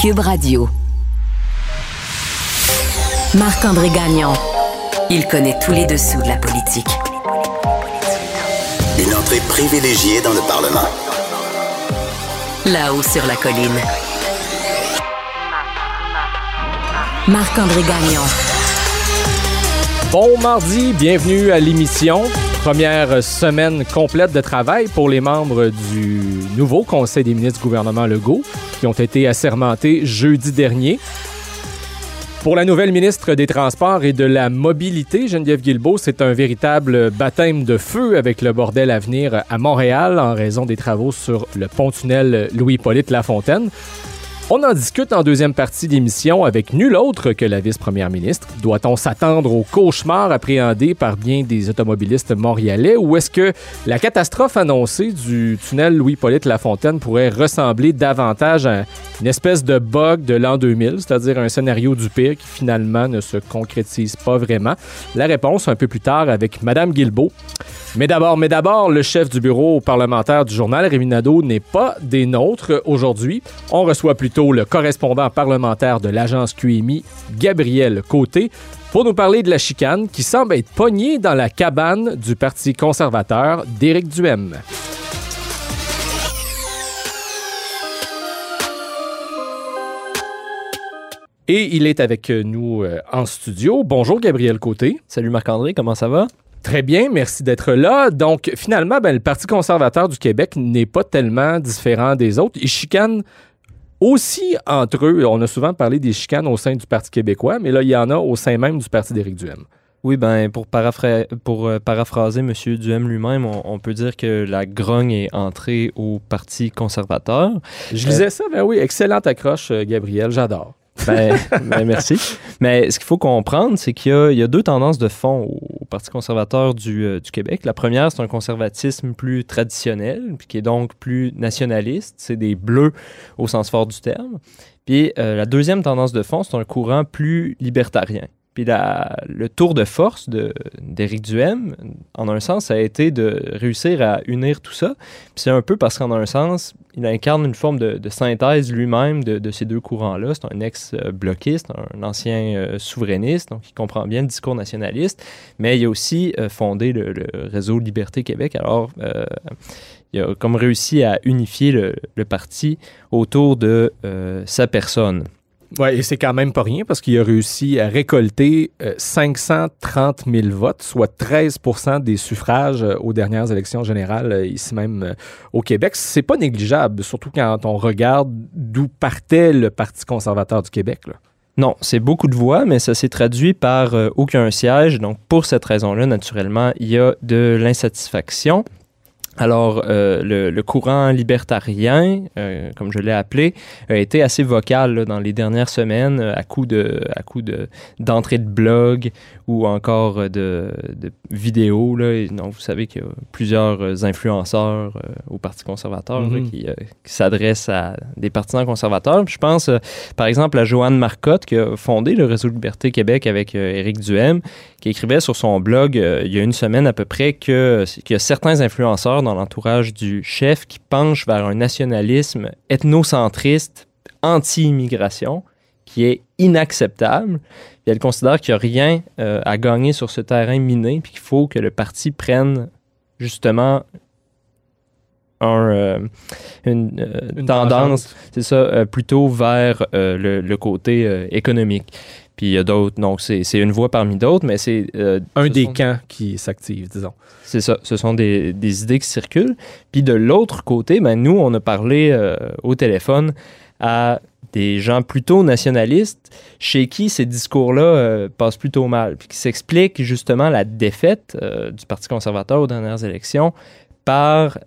Cube Radio. Marc-André Gagnon. Il connaît tous les dessous de la politique. Une entrée privilégiée dans le Parlement. Là-haut sur la colline. Marc-André Gagnon. Bon mardi, bienvenue à l'émission. Première semaine complète de travail pour les membres du nouveau Conseil des ministres du gouvernement Legault qui ont été assermentés jeudi dernier. Pour la nouvelle ministre des Transports et de la Mobilité, Geneviève Guilbeault, c'est un véritable baptême de feu avec le bordel à venir à Montréal en raison des travaux sur le pont-tunnel Louis-Polyte Lafontaine. On en discute en deuxième partie d'émission avec nul autre que la vice-première ministre. Doit-on s'attendre au cauchemar appréhendé par bien des automobilistes montréalais ou est-ce que la catastrophe annoncée du tunnel Louis-Polyte Lafontaine pourrait ressembler davantage à une espèce de bug de l'an 2000, c'est-à-dire un scénario du pire qui finalement ne se concrétise pas vraiment? La réponse un peu plus tard avec Madame Guilbeault. Mais d'abord, mais d'abord, le chef du bureau parlementaire du journal, Rémi Nadeau, n'est pas des nôtres aujourd'hui. On reçoit plutôt le correspondant parlementaire de l'agence QMI, Gabriel Côté, pour nous parler de la chicane qui semble être pognée dans la cabane du Parti conservateur d'Éric Duhem. Et il est avec nous euh, en studio. Bonjour Gabriel Côté. Salut Marc-André, comment ça va? Très bien, merci d'être là. Donc, finalement, ben, le Parti conservateur du Québec n'est pas tellement différent des autres. Ils chicanent aussi entre eux. On a souvent parlé des chicanes au sein du Parti québécois, mais là, il y en a au sein même du Parti d'Éric Duhem. Oui, ben pour, pour euh, paraphraser M. Duhem lui-même, on, peut dire que la grogne est entrée au Parti conservateur. Je lisais ça, ben oui, excellente accroche, euh, Gabriel, j'adore. Ben, ben, merci. Mais ce qu'il faut comprendre, c'est qu'il y, a deux tendances de fond au, Parti conservateur euh, du, Québec. La première, c'est un conservatisme plus traditionnel, puis qui est donc plus nationaliste. C'est des bleus au sens fort du terme. Puis euh, la deuxième tendance de fond, c'est un courant plus libertarien. Puis le tour de force d'Éric Duhem, en un sens, a été de réussir à unir tout ça. Puis c'est un peu parce qu'en un sens, il incarne une forme de, synthèse lui-même de, ces deux courants-là. C'est un ex-bloquiste, un ancien euh, souverainiste, donc il comprend bien le discours nationaliste, mais il a aussi euh, fondé le, réseau Liberté Québec. Alors, euh, il a comme réussi à unifier le, parti autour de sa personne. Oui, et c'est quand même pas rien parce qu'il a réussi à récolter 530 euh, 000 votes, soit 13% des suffrages euh, aux dernières élections générales euh, ici même au Québec. C'est pas négligeable, surtout quand on regarde d'où partait le Parti conservateur du Québec. Non, c'est beaucoup de voix, mais ça s'est traduit par aucun siège. Donc, pour cette raison-là, naturellement, il y a de l'insatisfaction. Alors, euh, le, courant libertarien, euh, comme je l'ai appelé, a été assez vocal dans les dernières semaines à coup de, à coup de d'entrée de blog ou encore de, de vidéos. Là. donc, vous savez qu'il y a plusieurs influenceurs euh, au Parti conservateur mm-hmm. qui, qui s'adressent à des partisans conservateurs. Je pense, par exemple, à Joanne Marcotte qui a fondé le Réseau Liberté Québec avec Éric Duhem, qui écrivait sur son blog il y a une semaine à peu près que qu'il y a certains influenceurs dans l'entourage du chef qui penche vers un nationalisme ethnocentriste anti-immigration qui est inacceptable. elle considère qu'il n'y a rien euh, à gagner sur ce terrain miné, puis qu'il faut que le parti prenne justement euh, une, euh, tendance, c'est ça, plutôt vers le, côté économique. Puis il y a d'autres, donc c'est une voie parmi d'autres, mais c'est... Euh, un des camps qui s'active, disons. C'est ça, ce sont des, idées qui circulent. Puis de l'autre côté, ben, nous, on a parlé euh, au téléphone à des gens plutôt nationalistes chez qui ces discours-là euh, passent plutôt mal, puis qui s'expliquent justement la défaite du Parti conservateur aux dernières élections par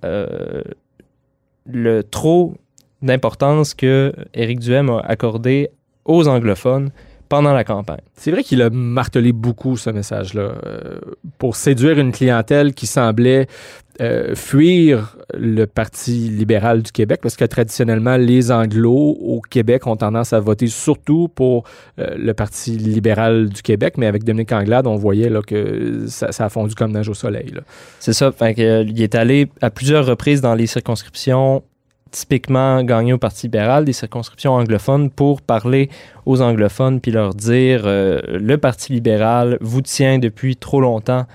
le trop d'importance que Éric Duhem a accordé aux anglophones pendant la campagne. C'est vrai qu'il a martelé beaucoup ce message-là euh, pour séduire une clientèle qui semblait euh, fuir le Parti libéral du Québec parce que traditionnellement, les Anglos au Québec ont tendance à voter surtout pour euh, le Parti libéral du Québec, mais avec Dominique Anglade, on voyait là, que ça, ça a fondu comme neige au soleil. C'est ça. Fait euh, il est allé à plusieurs reprises dans les circonscriptions typiquement gagnées au Parti libéral, des circonscriptions anglophones, pour parler aux anglophones puis leur dire euh, le Parti libéral vous tient depuis trop longtemps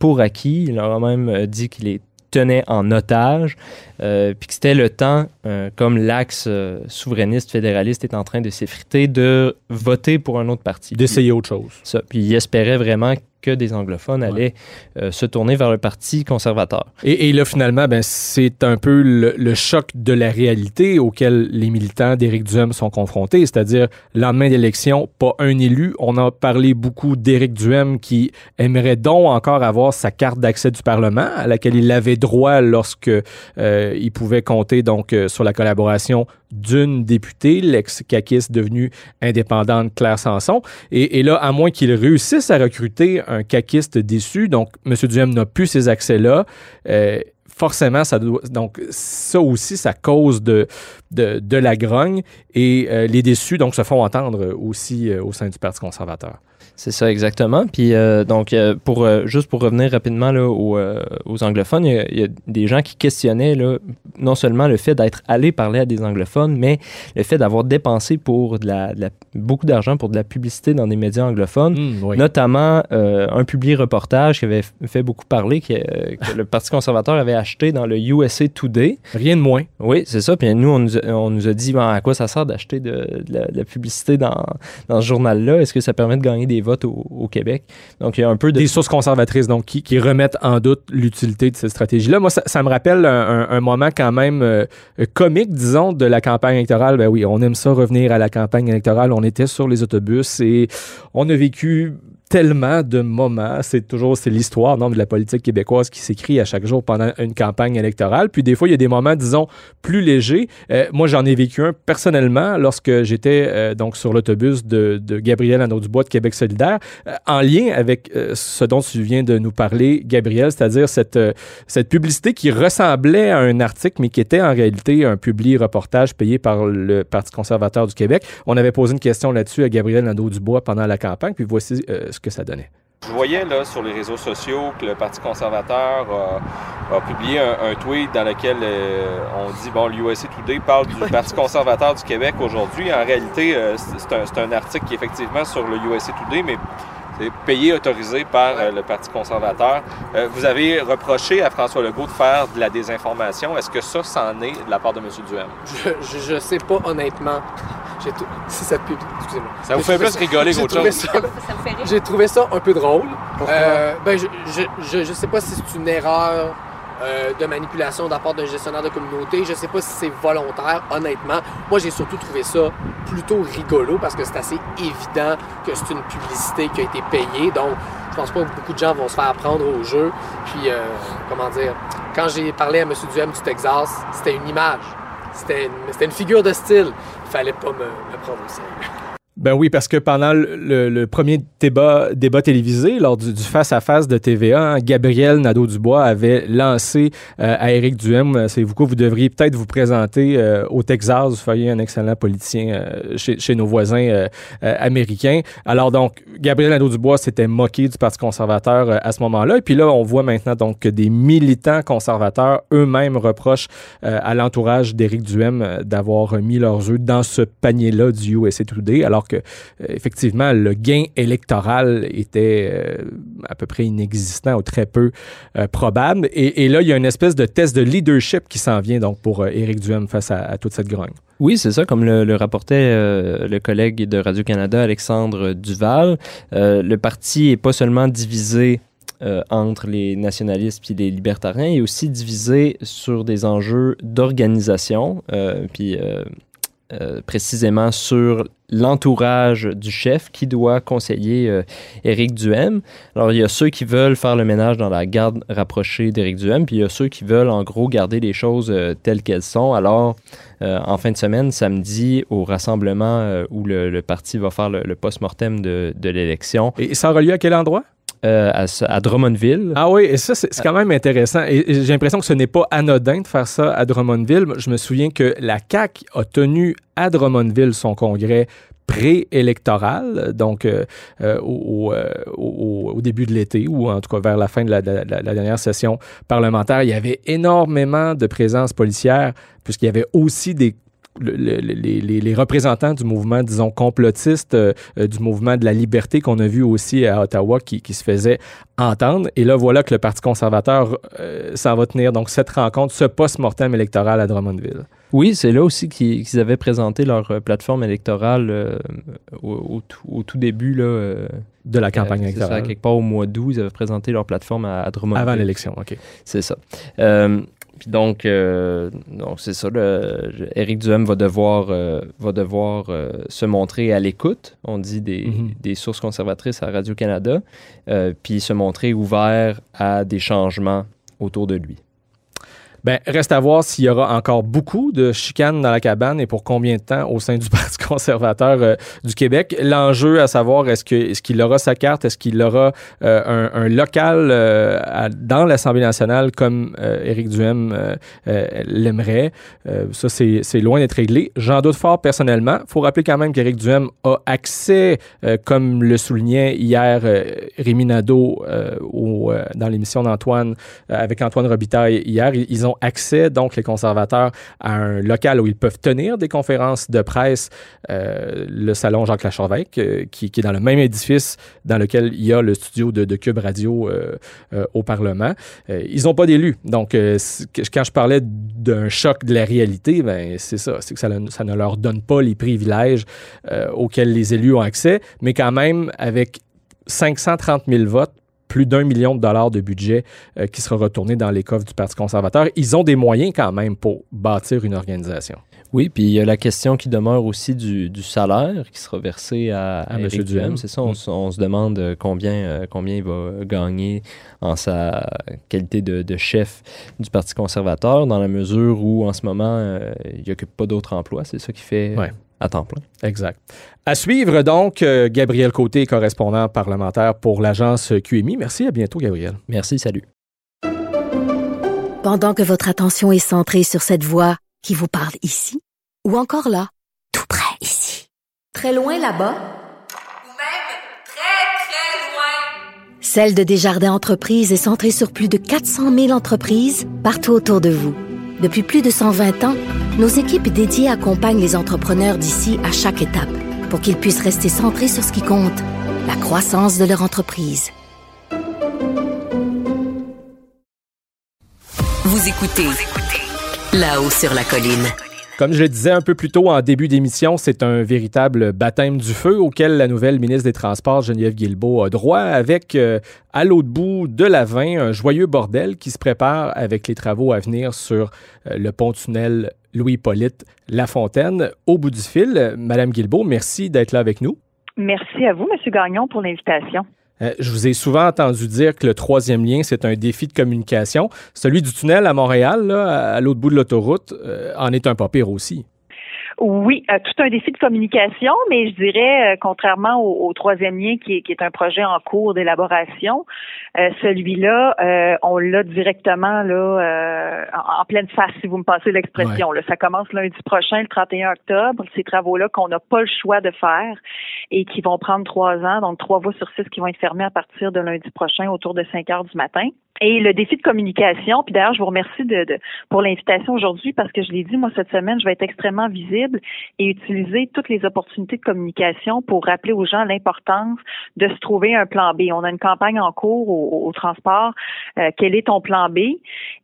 pour acquis. Il leur a même euh, dit qu'il les tenait en otage, euh, puis que c'était le temps, euh, comme l'axe souverainiste fédéraliste est en train de s'effriter, de voter pour un autre parti. D'essayer autre chose. Ça. Puis il espérait vraiment que des anglophones allaient euh, se tourner vers le Parti conservateur. Et, et là, finalement, ben, c'est un peu le, le choc de la réalité auquel les militants d'Éric Duhem sont confrontés, c'est-à-dire lendemain d'élection, pas un élu. On a parlé beaucoup d'Éric Duhem qui aimerait donc encore avoir sa carte d'accès du Parlement, à laquelle il avait droit lorsque euh, il pouvait compter donc euh, sur la collaboration d'une députée, l'ex-caquiste devenue indépendante Claire Sanson. Et, et là, à moins qu'il réussisse à recruter un caquiste déçu, donc M. Duhem n'a plus ces accès-là, euh, forcément, ça doit, donc ça aussi, ça cause de, de, de la grogne et euh, les déçus donc se font entendre aussi euh, au sein du Parti conservateur. C'est ça exactement. Puis euh, donc euh, pour euh, juste pour revenir rapidement là, aux, aux anglophones, il y, a, il y a des gens qui questionnaient là, non seulement le fait d'être allé parler à des anglophones, mais le fait d'avoir dépensé pour de la, de la- beaucoup d'argent pour de la publicité dans des médias anglophones. Mm, oui. Notamment un publié reportage qui avait fait beaucoup parler, que, que le Parti conservateur avait acheté dans le USA Today. Rien de moins. Oui, c'est ça. Puis nous, on nous a, on nous a dit ben, à quoi ça sert d'acheter de, de la, de la publicité dans, dans ce journal-là? Est-ce que ça permet de gagner des votes? Au, Québec? Donc, il y a un peu de. Des sources conservatrices, donc, qui, remettent en doute l'utilité de cette stratégie-là. Moi, ça, me rappelle un moment quand même euh, comique, disons, de la campagne électorale. Ben oui, on aime ça revenir à la campagne électorale. On était sur les autobus et on a vécu tellement de moments. C'est toujours c'est l'histoire non, de la politique québécoise qui s'écrit à chaque jour pendant une campagne électorale. Puis des fois, il y a des moments, disons, plus légers. Euh, moi, j'en ai vécu un personnellement lorsque j'étais euh, donc sur l'autobus de, de Gabriel Anneau-Dubois de Québec solidaire, euh, en lien avec ce dont tu viens de nous parler, Gabriel, c'est-à-dire cette, cette publicité qui ressemblait à un article, mais qui était en réalité un publié reportage payé par le Parti conservateur du Québec. On avait posé une question là-dessus à Gabriel Nadeau-Dubois pendant la campagne, puis voici euh, ce que ça donnait. Je voyais là sur les réseaux sociaux que le Parti conservateur a, a publié un, un tweet dans lequel euh, on dit bon l'USC Today parle du Parti conservateur du Québec aujourd'hui. En réalité, euh, c'est un, un article qui est effectivement sur le USA Today, mais payé, autorisé par euh, le Parti conservateur. Euh, vous avez reproché à François Legault de faire de la désinformation. Est-ce que ça, c'en est de la part de M. Duhem? Je, je, je sais pas honnêtement. Tout- Si ça te pue, excusez-moi. Ça vous fait plus rigoler j'ai qu'autre chose? ça- Ça. J'ai trouvé ça un peu drôle. Euh, ben, je, je, je, je sais pas si c'est une erreur euh, de manipulation de la part d'un gestionnaire de communauté. Je sais pas si c'est volontaire, honnêtement. Moi, j'ai surtout trouvé ça plutôt rigolo parce que c'est assez évident que c'est une publicité qui a été payée. Donc, je pense pas que beaucoup de gens vont se faire prendre au jeu. Puis, euh, comment dire, quand j'ai parlé à M. Duhem du Texas, c'était une image. C'était une, une figure de style. Il fallait pas me, me prendre. Ben oui, parce que pendant le, le- premier débat, débat télévisé, lors du, face-à-face de TVA, Gabriel Nadeau-Dubois avait lancé euh, à Éric Duhem, euh, c'est vous quoi, vous devriez peut-être vous présenter euh, au Texas, vous feriez un excellent politicien euh, chez, chez nos voisins euh, euh, américains. Alors donc, Gabriel Nadeau-Dubois s'était moqué du Parti conservateur à ce moment-là. Et puis là, on voit maintenant donc que des militants conservateurs eux-mêmes reprochent à l'entourage d'Éric Duhem d'avoir mis leurs œufs dans ce panier-là du USA Today, alors euh, effectivement le gain électoral était euh, à peu près inexistant ou très peu euh, probable. Et, là, il y a une espèce de test de leadership qui s'en vient donc pour Éric Duhem face à, toute cette grogne. Oui, c'est ça, comme le, rapportait le collègue de Radio-Canada, Alexandre Duval. Le parti est pas seulement divisé entre les nationalistes et les libertariens, il est aussi divisé sur des enjeux d'organisation. Puis euh, précisément sur l'entourage du chef qui doit conseiller euh, Éric Duhem. Alors, il y a ceux qui veulent faire le ménage dans la garde rapprochée d'Éric Duhem, puis il y a ceux qui veulent, en gros, garder les choses euh, telles qu'elles sont. Alors, en fin de semaine, samedi, au rassemblement où le, parti va faire le, post-mortem de, de l'élection. Et ça aura lieu à quel endroit? Euh, à, Drummondville. Ah oui, et ça, c'est quand même intéressant. Et, j'ai l'impression que ce n'est pas anodin de faire ça à Drummondville. Je me souviens que la CAQ a tenu à Drummondville son congrès préélectoral, donc euh, euh, au, au, début de l'été ou en tout cas vers la fin de la, dernière session parlementaire, il y avait énormément de présence policière puisqu'il y avait aussi des les, représentants du mouvement, disons, complotiste, euh, euh, du mouvement de la liberté qu'on a vu aussi à Ottawa qui, se faisait entendre. Et là, voilà que le Parti conservateur euh, s'en va tenir donc cette rencontre, ce post-mortem électoral à Drummondville. Oui, c'est là aussi qu'ils avaient présenté leur plateforme électorale au, tout début là, de la campagne électorale. Ça, quelque part au mois d'août, ils avaient présenté leur plateforme à, Drummondville. Avant l'élection, OK. C'est ça. Puis donc, euh, donc c'est ça. Le, Éric Duhem va devoir, euh, va devoir euh, se montrer à l'écoute, on dit des, mhm. des, sources conservatrices à Radio-Canada, puis se montrer ouvert à des changements autour de lui. Ben, reste à voir s'il y aura encore beaucoup de chicanes dans la cabane et pour combien de temps au sein du Parti conservateur euh, du Québec. L'enjeu à savoir, est-ce qu'il aura sa carte, est-ce qu'il aura euh, un, local euh, dans l'Assemblée nationale comme Éric Duhem l'aimerait? ça, c'est loin d'être réglé. J'en doute fort personnellement. Faut rappeler quand même qu'Éric Duhem a accès, comme le soulignait hier Rémi Nadeau dans l'émission d'Antoine, avec Antoine Robitaille hier. Ils ont accès, donc les conservateurs, à un local où ils peuvent tenir des conférences de presse, euh, le salon Jacques Lacharvec, euh, qui, est dans le même édifice dans lequel il y a le studio de, Cube Radio euh, au Parlement. ils n'ont pas d'élus. Donc, quand je parlais d'un choc de la réalité, ben, c'est ça, c'est que ça, ne leur donne pas les privilèges auxquels les élus ont accès, mais quand même avec 530 000 votes, plus d'un million de dollars de budget euh, qui sera retourné dans les coffres du Parti conservateur. Ils ont des moyens quand même pour bâtir une organisation. Oui, puis il y a la question qui demeure aussi du, salaire qui sera versé à, à, M. Duhem. C'est ça, mm. on, se demande euh, combien, euh, combien il va gagner en sa qualité de, chef du Parti conservateur, dans la mesure où en ce moment, il que pas d'autres emplois. C'est ça qui fait à temps plein. Exact. À suivre donc, euh, Gabriel Côté, correspondant parlementaire pour l'agence QMI. Merci, à bientôt, Gabriel. Merci, salut. Pendant que votre attention est centrée sur cette voix qui vous parle ici, ou encore là, tout près ici, très loin là-bas, ou même très, très loin, Celle de Desjardins Entreprises est centrée sur plus de 400 000 entreprises partout autour de vous. Depuis plus de 120 ans, nos équipes dédiées accompagnent les entrepreneurs d'ici à chaque étape pour qu'ils puissent rester centrés sur ce qui compte, la croissance de leur entreprise. Vous écoutez là-haut sur la colline. Comme je le disais un peu plus tôt en début d'émission, c'est un véritable baptême du feu auquel la nouvelle ministre des Transports, Geneviève Guilbeault, a droit avec, euh, à l'autre bout de la 20, un joyeux bordel qui se prépare avec les travaux à venir sur euh, le pont-tunnel Louis-Polyte Lafontaine. Au bout du fil, Madame Guilbeault, merci d'être là avec nous. Merci à vous, M. Gagnon, pour l'invitation. Euh, je vous ai souvent entendu dire que le troisième lien, c'est un défi de communication. Celui du tunnel à Montréal, à l'autre bout de l'autoroute, euh, en est un pas pire aussi. Oui, euh, tout un défi de communication, mais je dirais, euh, contrairement au, troisième lien qui est, qui est, un projet en cours d'élaboration, euh, celui-là, on l'a directement là en, pleine face, si vous me passez l'expression. Ça commence lundi prochain, le 31 octobre. Ces travaux-là qu'on n'a pas le choix de faire et qui vont prendre trois ans, donc trois voies sur six qui vont être fermées à partir de lundi prochain autour de 5 heures du matin. Et le défi de communication, puis d'ailleurs, je vous remercie de, de pour l'invitation aujourd'hui parce que je l'ai dit, moi, cette semaine, je vais être extrêmement visible et utiliser toutes les opportunités de communication pour rappeler aux gens l'importance de se trouver un plan B. On a une campagne en cours au, transport. Euh, quel est ton plan B?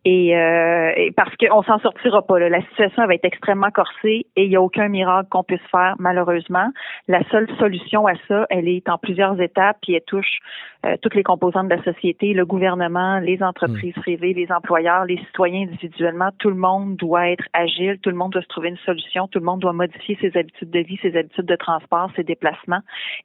Et, euh, et parce qu'on s'en sortira pas. Là. La situation va être extrêmement corsée et il n'y a aucun miracle qu'on puisse faire, malheureusement. La seule solution à ça, elle est en plusieurs étapes, puis elle touche euh, toutes les composantes de la société, le gouvernement, les entreprises Hmm. privées, les employeurs, les citoyens individuellement. Tout le monde doit être agile, tout le monde doit se trouver une solution, tout le monde doit modifier ses habitudes de vie, ses habitudes de transport, ses déplacements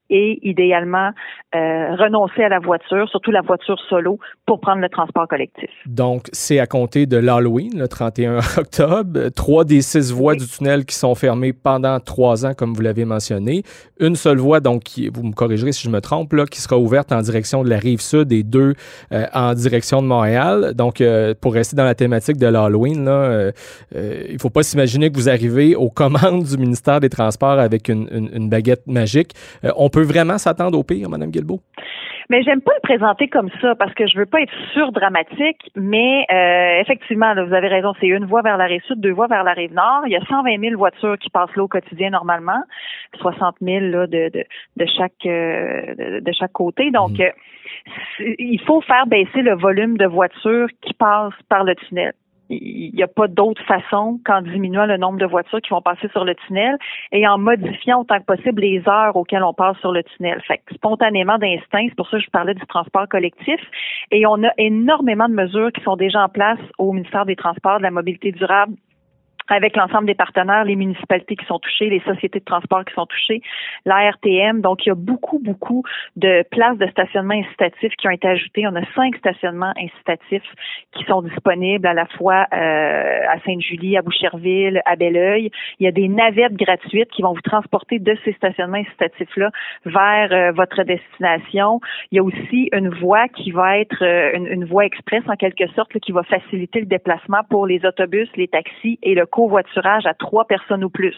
et idéalement euh, renoncer à la voiture, surtout la voiture solo, pour prendre le transport collectif. Donc, c'est à compter de l'Halloween, le 31 octobre. Trois des six voies du tunnel qui sont fermées pendant trois ans, comme vous l'avez mentionné. Une seule voie, donc, qui, vous me corrigerez si je me trompe, là, qui sera ouverte en direction de la rive sud et deux euh, en direction de Montréal. Donc, euh, pour rester dans la thématique de l'Halloween, il ne faut pas s'imaginer que vous arrivez aux commandes du ministère des Transports avec une, une- une baguette magique. Euh, on peut vraiment s'attendre au pire, Mme Guilbeault? Mais j'aime pas le présenter comme ça parce que je veux pas être surdramatique, mais euh, effectivement, là, vous avez raison, c'est une voie vers la rive sud, deux voies vers la rive nord. Il y a 120 000 voitures qui passent là au quotidien normalement, 60 000 là, de, de, de chaque euh, de, chaque côté. Donc, c'est- il faut faire baisser le volume de voitures qui passent par le tunnel. Il n'y a pas d'autre façon qu'en diminuant le nombre de voitures qui vont passer sur le tunnel et en modifiant autant que possible les heures auxquelles on passe sur le tunnel. Fait spontanément d'instinct, c'est pour ça que je parlais du transport collectif. Et on a énormément de mesures qui sont déjà en place au ministère des Transports, de la mobilité durable avec l'ensemble des partenaires, les municipalités qui sont touchées, les sociétés de transport qui sont touchées, la RTM. Donc, il y a beaucoup, beaucoup de places de stationnement incitatifs qui ont été ajoutées. On a cinq stationnements incitatifs qui sont disponibles à la fois euh, à Sainte-Julie, à Boucherville, à Belleuil. Il y a des navettes gratuites qui vont vous transporter de ces stationnements incitatifs-là vers euh, votre destination. Il y a aussi une voie qui va être euh, une, une voie express en quelque sorte là, qui va faciliter le déplacement pour les autobus, les taxis et le covoiturage à trois personnes ou plus.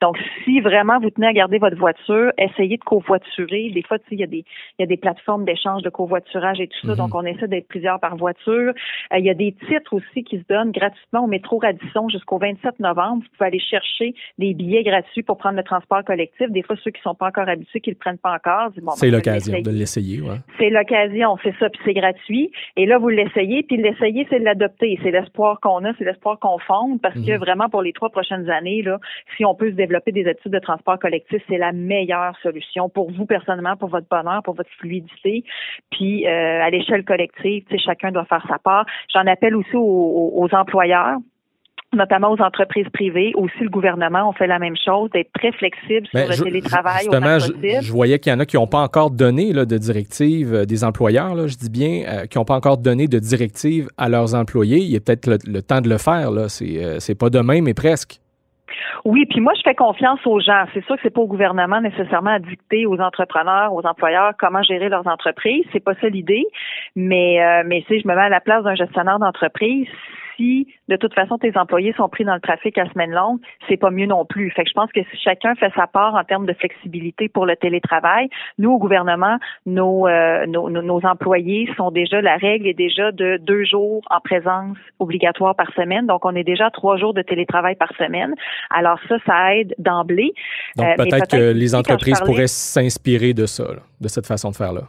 Donc, si vraiment vous tenez à garder votre voiture, essayez de covoiturer. Des fois, il y a des il y a des plateformes d'échange de covoiturage et tout ça. Mhm. Donc, on essaie d'être plusieurs par voiture. Euh, il y a des titres aussi qui se donnent gratuitement au métro Radisson jusqu'au 27 novembre. Vous pouvez aller chercher des billets gratuits pour prendre le transport collectif. Des fois, ceux qui sont pas encore habitués, qui le prennent pas encore, disent, bon, ben, c'est l'occasion de l'essayer. Ouais. C'est l'occasion, c'est ça, puis c'est gratuit. Et là, vous l'essayez, puis l'essayer, c'est de l'adopter. C'est l'espoir qu'on a, c'est l'espoir qu'on fonde, parce que Mhm. Vraiment, pour les trois prochaines années, là, si on peut se développer des habitudes de transport collectif, c'est la meilleure solution pour vous personnellement, pour votre bonheur, pour votre fluidité. Puis euh, à l'échelle collective, chacun doit faire sa part. J'en appelle aussi aux- aux employeurs notamment aux entreprises privées, aussi le gouvernement, on fait la même chose, d'être très flexible sur Ben, le je- télétravail justement, je, voyais qu'il y en a qui n'ont pas encore donné là, de directives, euh, des employeurs, là, je dis bien, euh, qui n'ont pas encore donné de directives à leurs employés. Il est peut-être le, le temps de le faire. Là. C'est, euh, c'est pas demain, mais presque. Oui, puis moi, je fais confiance aux gens. C'est sûr que c'est pas au gouvernement nécessairement à dicter aux entrepreneurs, aux employeurs comment gérer leurs entreprises. C'est pas ça l'idée. Mais, euh, mais si je me mets à la place d'un gestionnaire d'entreprise, si de toute façon tes employés sont pris dans le trafic à semaine longue, c'est pas mieux non plus. Fait que je pense que si chacun fait sa part en termes de flexibilité pour le télétravail, nous au gouvernement, nos, euh, nos, nos, nos employés sont déjà la règle est déjà de deux jours en présence obligatoire par semaine. Donc on est déjà à trois jours de télétravail par semaine. Alors ça, ça aide d'emblée. Donc Euh, peut-être que les je entreprises parlais- pourraient s'inspirer de ça, là, de cette façon de faire-là.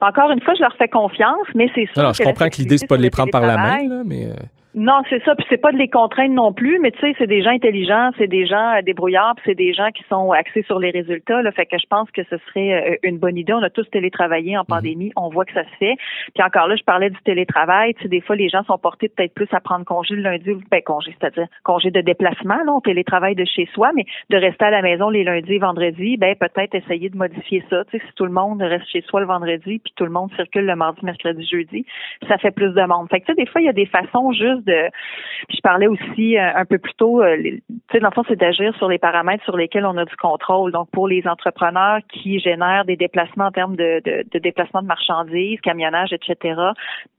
Encore une fois, je leur fais confiance, mais c'est sûr je que la comprends que l'idée, c'est pas de les prendre par la main, là, mais... Non, c'est ça. Puis c'est pas de les contraindre non plus, mais tu sais, c'est des gens intelligents, c'est des gens euh, débrouillards, puis c'est des gens qui sont axés sur les résultats. Là, fait que je pense que ce serait euh, une bonne idée. On a tous télétravaillé en pandémie, on voit que ça se fait. Puis encore là, je parlais du télétravail. Tu sais, des fois, les gens sont portés peut-être plus à prendre congé le lundi, ou ben congé, c'est-à-dire congé de déplacement, là, on télétravaille de chez soi, mais de rester à la maison les lundis et vendredis, ben peut-être essayer de modifier ça. Tu sais, si tout le monde reste chez soi le vendredi, puis tout le monde circule le mardi, mercredi, jeudi, ça fait plus de monde. Fait que tu sais, des fois, il y a des façons juste je parlais aussi euh, un peu plus tôt, euh, tu sais, dans le fond, c'est d'agir sur les paramètres sur lesquels on a du contrôle. Donc, pour les entrepreneurs qui génèrent des déplacements en termes de, de, de déplacement de marchandises, camionnage, etc.,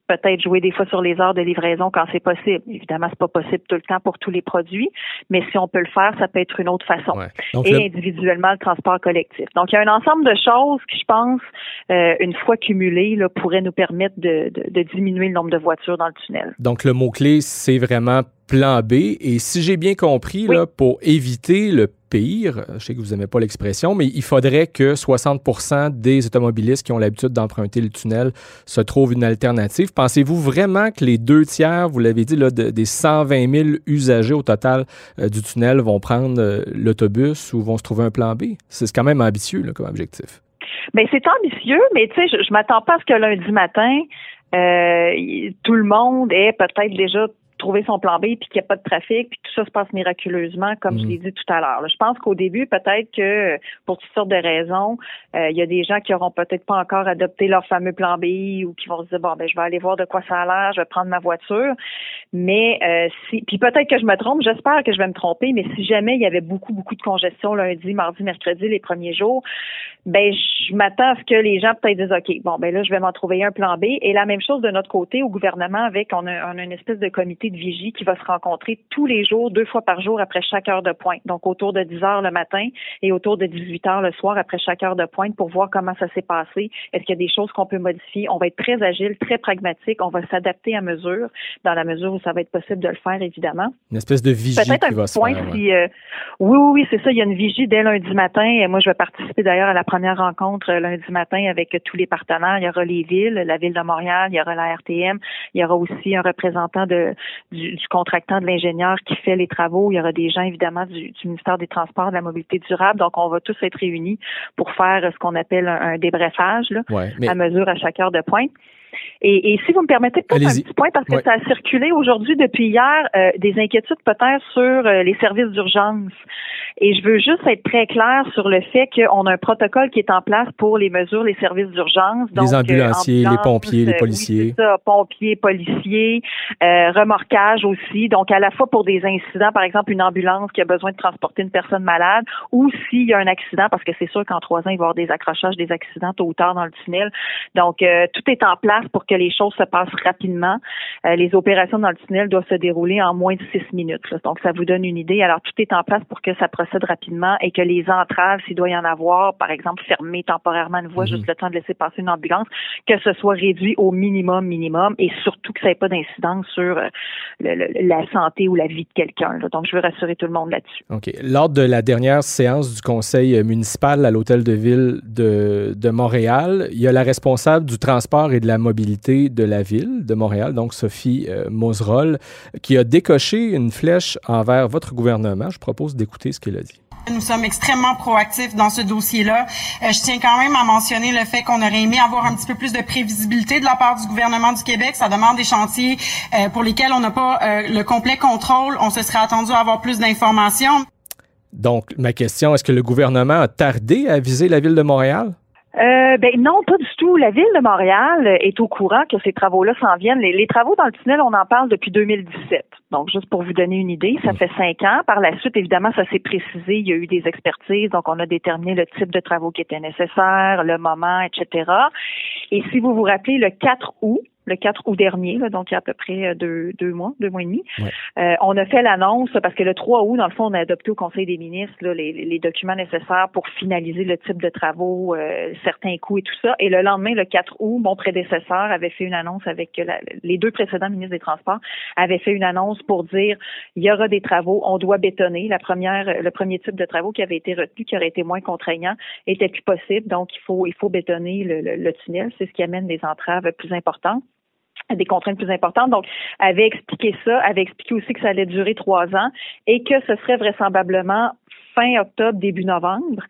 peut-être jouer des fois sur les heures de livraison quand c'est possible. Évidemment, c'est pas possible tout le temps pour tous les produits, mais si on peut le faire, ça peut être une autre façon. ouais. Donc, Et le- individuellement, le transport collectif. Donc, il y a un ensemble de choses qui, je pense, euh, une fois cumulées, là, pourraient nous permettre de, de, de diminuer le nombre de voitures dans le tunnel. Donc, le mot-clé, c'est vraiment plan B. Et si j'ai bien compris, Oui. là, pour éviter le pire, je sais que vous n'aimez pas l'expression, mais il faudrait que 60% des automobilistes qui ont l'habitude d'emprunter le tunnel se trouvent une alternative. Pensez-vous vraiment que les deux tiers, vous l'avez dit, là, de- des 120 000 usagers au total euh, du tunnel vont prendre euh, l'autobus ou vont se trouver un plan B? C'est quand même ambitieux là, comme objectif. Ben c'est ambitieux, mais tu sais, je, je m'attends pas à ce que lundi matin, euh, tout le monde est peut-être déjà trouver son plan B puis qu'il n'y a pas de trafic puis tout ça se passe miraculeusement comme je mm. l'ai dit tout à l'heure. Je pense qu'au début peut-être que pour toutes sortes de raisons, euh, il y a des gens qui auront peut-être pas encore adopté leur fameux plan B ou qui vont se dire bon ben je vais aller voir de quoi ça a l'air, je vais prendre ma voiture. Mais euh, si puis peut-être que je me trompe, j'espère que je vais me tromper, mais si jamais il y avait beaucoup beaucoup de congestion lundi, mardi, mercredi les premiers jours, ben je m'attends à ce que les gens peut-être disent OK, bon ben là je vais m'en trouver un plan B et la même chose de notre côté au gouvernement avec on a, on a une espèce de comité de vigie qui va se rencontrer tous les jours, deux fois par jour après chaque heure de pointe. Donc autour de 10 heures le matin et autour de 18 heures le soir après chaque heure de pointe pour voir comment ça s'est passé. Est-ce qu'il y a des choses qu'on peut modifier? On va être très agile, très pragmatique. On va s'adapter à mesure, dans la mesure où ça va être possible de le faire, évidemment. Une espèce de vigie qui va se point faire, si, euh, oui, oui, oui, c'est ça. Il y a une vigie dès lundi matin. Et moi, je vais participer d'ailleurs à la première rencontre euh, lundi matin avec tous les partenaires. Il y aura les villes, la ville de Montréal, il y aura la RTM, il y aura aussi un représentant de, du, contractant de l'ingénieur qui fait les travaux. Il y aura des gens, évidemment, du, ministère des Transports, de la Mobilité durable. Donc, on va tous être réunis pour faire ce qu'on appelle un, débrefage là, à mesure à chaque heure de pointe. Et, si vous me permettez peut-être un petit point, parce que ça a circulé aujourd'hui depuis hier, euh, des inquiétudes peut-être sur euh, les services d'urgence. Et je veux juste être très clair sur le fait qu'on a un protocole qui est en place pour les mesures, les services d'urgence. Les euh, ambulanciers, les pompiers, les policiers. ça, pompiers, policiers, remorquage aussi. Donc, à la fois pour des incidents, par exemple, une ambulance qui a besoin de transporter une personne malade, ou s'il y a un accident, parce que c'est sûr qu'en trois ans, il va y avoir des accrochages, des accidents tôt ou tard dans le tunnel. Donc, tout est en place pour que les choses se passent rapidement. Euh, les opérations dans le tunnel doivent se dérouler en moins de six minutes. Donc, ça vous donne une idée. Alors, tout est en place pour que ça procède rapidement et que les entraves, s'il doit y en avoir, par exemple, fermer temporairement une voie, mhm. juste le temps de laisser passer une ambulance, que ce soit réduit au minimum, minimum, et surtout que ça n'ait pas d'incidence sur euh, la santé ou la vie de quelqu'un. Donc, je veux rassurer tout le monde là-dessus. OK. Lors de la dernière séance du conseil municipal à l'hôtel de ville de, de Montréal, il y a la responsable du transport et de la mobilité de la ville de Montréal, donc Sophie euh, qui a décoché une flèche envers votre gouvernement. Je propose d'écouter ce qu'elle a dit. Nous sommes extrêmement proactifs dans ce dossier-là. Euh, je tiens quand même à mentionner le fait qu'on aurait aimé avoir un petit peu plus de prévisibilité de la part du gouvernement du Québec. Ça demande des chantiers euh, pour lesquels on n'a pas le complet contrôle. On se serait attendu à avoir plus d'informations. Donc, ma question, est-ce que le gouvernement a tardé à viser la ville de Montréal? Euh, ben non, pas du tout. La ville de Montréal est au courant que ces travaux-là s'en viennent. Les, travaux dans le tunnel, on en parle depuis 2017. Donc, juste pour vous donner une idée, ça fait cinq ans. Par la suite, évidemment, ça s'est précisé. Il y a eu des expertises, donc on a déterminé le type de travaux qui étaient nécessaires, le moment, etc. Et si vous vous rappelez, le 4 août, le 4 août dernier, donc il y a à peu près euh, deux, deux mois, deux mois et demi. Euh, on a fait l'annonce parce que le 3 août, dans le fond, on a adopté au Conseil des ministres les, les, documents nécessaires pour finaliser le type de travaux, euh, certains coûts et tout ça. Et le lendemain, le 4 août, mon prédécesseur avait fait une annonce avec les deux précédents ministres des Transports avaient fait une annonce pour dire il y aura des travaux, on doit bétonner. La première, le premier type de travaux qui avait été retenu, qui aurait été moins contraignant, était plus possible. Donc il faut il faut bétonner le, le tunnel. C'est ce qui amène des entraves plus importantes des contraintes plus importantes. Donc, avait expliqué ça, avait expliqué aussi que ça allait durer trois ans et que ce serait vraisemblablement fin octobre, début novembre.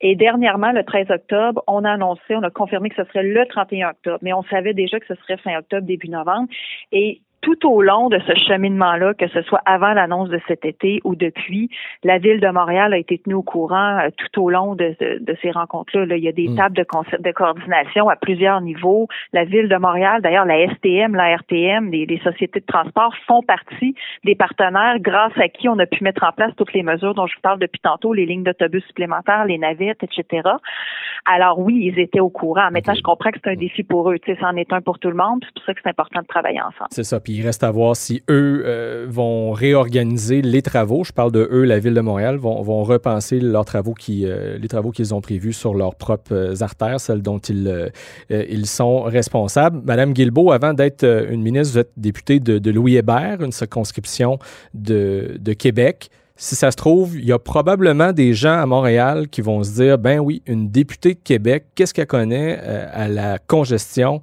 Et dernièrement, le 13 octobre, on a annoncé, on a confirmé que ce serait le 31 octobre, mais on savait déjà que ce serait fin octobre, début novembre. Et tout au long de ce cheminement-là, que ce soit avant l'annonce de cet été ou depuis, la ville de Montréal a été tenue au courant euh, tout au long de, de, ces rencontres-là. Il y a des mm. tables de, de coordination à plusieurs niveaux. La ville de Montréal, d'ailleurs, la STM, la RTM, les, les, sociétés de transport font partie des partenaires grâce à qui on a pu mettre en place toutes les mesures dont je vous parle depuis tantôt, les lignes d'autobus supplémentaires, les navettes, etc. Alors oui, ils étaient au courant. Maintenant, je comprends que c'est un défi pour eux. Tu sais, c'en est un pour tout le monde. C'est pour ça que c'est important de travailler ensemble. C'est ça il reste à voir si eux euh, vont réorganiser les travaux. Je parle de eux, la ville de Montréal, vont, repenser leurs travaux qui, euh, les travaux qu'ils ont prévus sur leurs propres euh, artères, celles dont ils, sont responsables. Madame Guilbeault, avant d'être une ministre, vous êtes députée de, Louis Hébert, une circonscription de, de Québec si ça se trouve, il y a probablement des gens à Montréal qui vont se dire, ben oui, une députée de Québec, qu'est-ce qu'elle connaît à la congestion,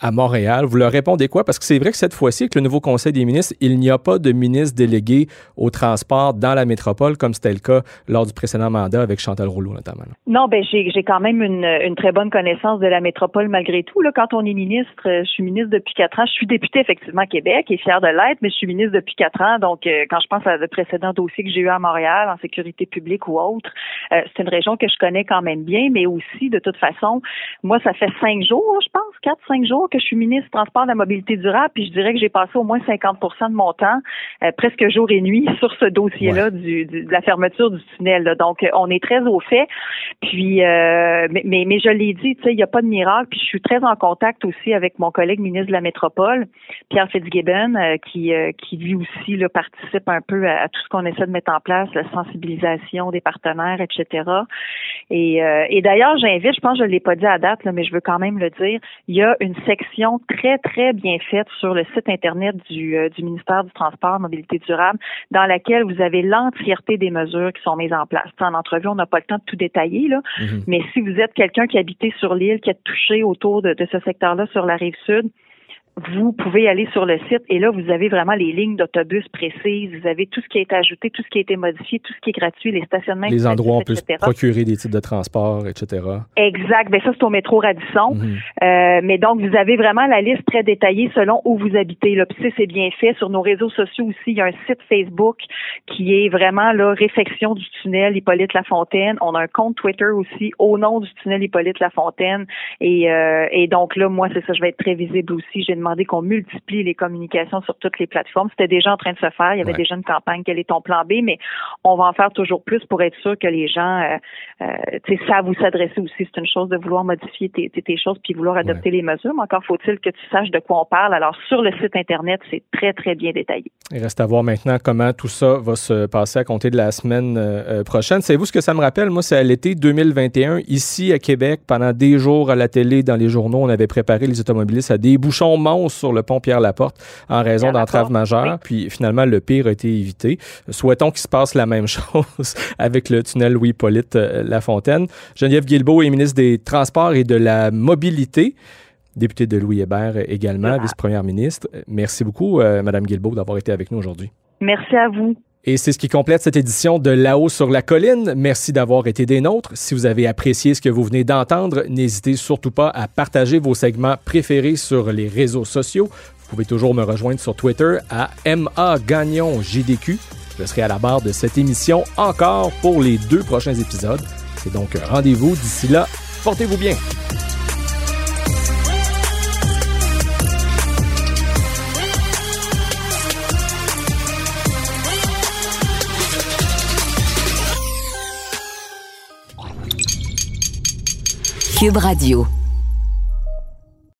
à Montréal. Vous leur répondez quoi? Parce que c'est vrai que cette fois-ci, avec le nouveau Conseil des ministres, il n'y a pas de ministre délégué au transport dans la métropole, comme c'était le cas lors du précédent mandat avec Chantal Rouleau notamment. Non, ben j'ai quand même une, très bonne connaissance de la métropole malgré tout. Là, quand on est ministre, euh, je suis ministre depuis quatre ans. Je suis députée effectivement à Québec et fière de l'être, mais je suis ministre depuis quatre ans. Donc, euh, quand je pense à le précédent dossier que j'ai eu à Montréal en sécurité publique ou autre, euh, c'est une région que je connais quand même bien, mais aussi de toute façon, moi, ça fait cinq jours, je pense, quatre, cinq jours que je suis ministre du Transport de la Mobilité durable, puis je dirais que j'ai passé au moins 50% de mon temps, euh, presque jour et nuit, sur ce dossier-là du, de la fermeture du tunnel. Donc, on est très au fait. Puis, euh, mais, mais, je l'ai dit, tu sais, il n'y a pas de miracle. Puis, je suis très en contact aussi avec mon collègue ministre de la Métropole, Pierre Fitzgibbon, euh, qui, qui lui aussi là, participe un peu à, tout ce qu'on essaie de mettre en place, la sensibilisation des partenaires, etc. Et, et d'ailleurs, j'invite, je pense que je ne l'ai pas dit à date, là, mais je veux quand même le dire, il y a une section très, très bien faite sur le site Internet du, euh, du ministère du Transport, Mobilité durable, dans laquelle vous avez l'entièreté des mesures qui sont mises en place. En entrevue, on n'a pas le temps de tout détailler, là, mm-hmm. mais si vous êtes quelqu'un qui habite sur l'île, qui est touché autour de, de ce secteur-là sur la rive sud, vous pouvez aller sur le site et là, vous avez vraiment les lignes d'autobus précises, vous avez tout ce qui a été ajouté, tout ce qui a été modifié, tout ce qui est gratuit, les stationnements. Les endroits où on peut procurer des types de transport, etc. Exact. Ben ça, c'est au métro Radisson. Mhm. euh, mais donc, vous avez vraiment la liste très détaillée selon où vous habitez. Là. Puis c'est bien fait. Sur nos réseaux sociaux aussi, il y a un site Facebook qui est vraiment là, réflexion du tunnel Hippolyte Lafontaine. On a un compte Twitter aussi au nom du tunnel Hippolyte Lafontaine. Et, euh, et donc là, moi, c'est ça, je vais être très visible aussi. J'ai demandé qu'on multiplie les communications sur toutes les plateformes. C'était déjà en train de se faire. Il y avait déjà une campagne. Quel est ton plan B? Mais on va en faire toujours plus pour être sûr que les gens euh, euh, savent où s'adresser aussi. C'est une chose de vouloir modifier tes, tes, choses puis vouloir adopter les mesures. Mais encore faut-il que tu saches de quoi on parle. Alors, sur le site Internet, c'est très, très bien détaillé. Il reste à voir maintenant comment tout ça va se passer à compter de la semaine euh, prochaine. Savez-vous ce que ça me rappelle? Moi, c'est à l'été 2021, ici à Québec, pendant des jours à la télé, dans les journaux, on avait préparé les automobilistes à des bouchons sur le pont Pierre-Laporte en raison d'entraves majeures. Puis finalement, le pire a été évité. Souhaitons qu'il se passe la même chose avec le tunnel Louis-Polyte euh, Lafontaine. Geneviève Guilbeault est ministre des Transports et de la Mobilité députée de Louis Hébert également, vice-première ministre. Merci beaucoup, euh, Madame Guilbeault, d'avoir été avec nous aujourd'hui. Merci à vous. Et c'est ce qui complète cette édition de Là-haut sur la colline. Merci d'avoir été des nôtres. Si vous avez apprécié ce que vous venez d'entendre, n'hésitez surtout pas à partager vos segments préférés sur les réseaux sociaux. Vous pouvez toujours me rejoindre sur Twitter à MAGagnonJDQ. Je serai à la barre de cette émission encore pour les deux prochains épisodes. C'est donc rendez-vous d'ici là. Portez-vous bien. Cube Radio.